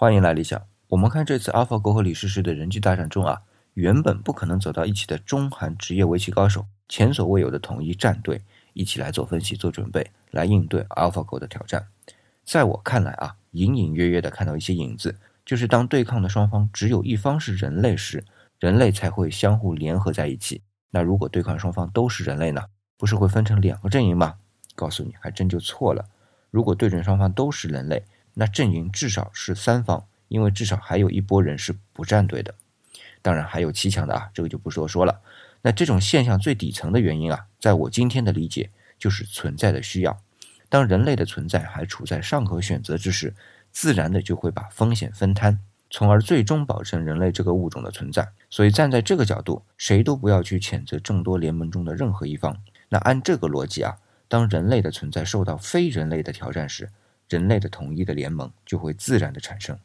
欢迎来理想。我们看这次 AlphaGo 和李世石的人机大战中啊，原本不可能走到一起的中韩职业围棋高手，前所未有的统一战队，一起来做分析、做准备，来应对 AlphaGo 的挑战。在我看来啊，隐隐约约的看到一些影子，就是当对抗的双方只有一方是人类时，人类才会相互联合在一起。那如果对抗双方都是人类呢？不是会分成两个阵营吗？告诉你，还真就错了。如果对阵双方都是人类，那阵营至少是三方，因为至少还有一波人是不站队的。当然还有七强的啊，这个就不多说了。那这种现象最底层的原因啊，在我今天的理解就是存在的需要。当人类的存在还处在尚可选择之时，自然的就会把风险分摊，从而最终保证人类这个物种的存在。所以站在这个角度，谁都不要去谴责众多联盟中的任何一方。那按这个逻辑啊，当人类的存在受到非人类的挑战时，人类的统一的联盟就会自然的产生。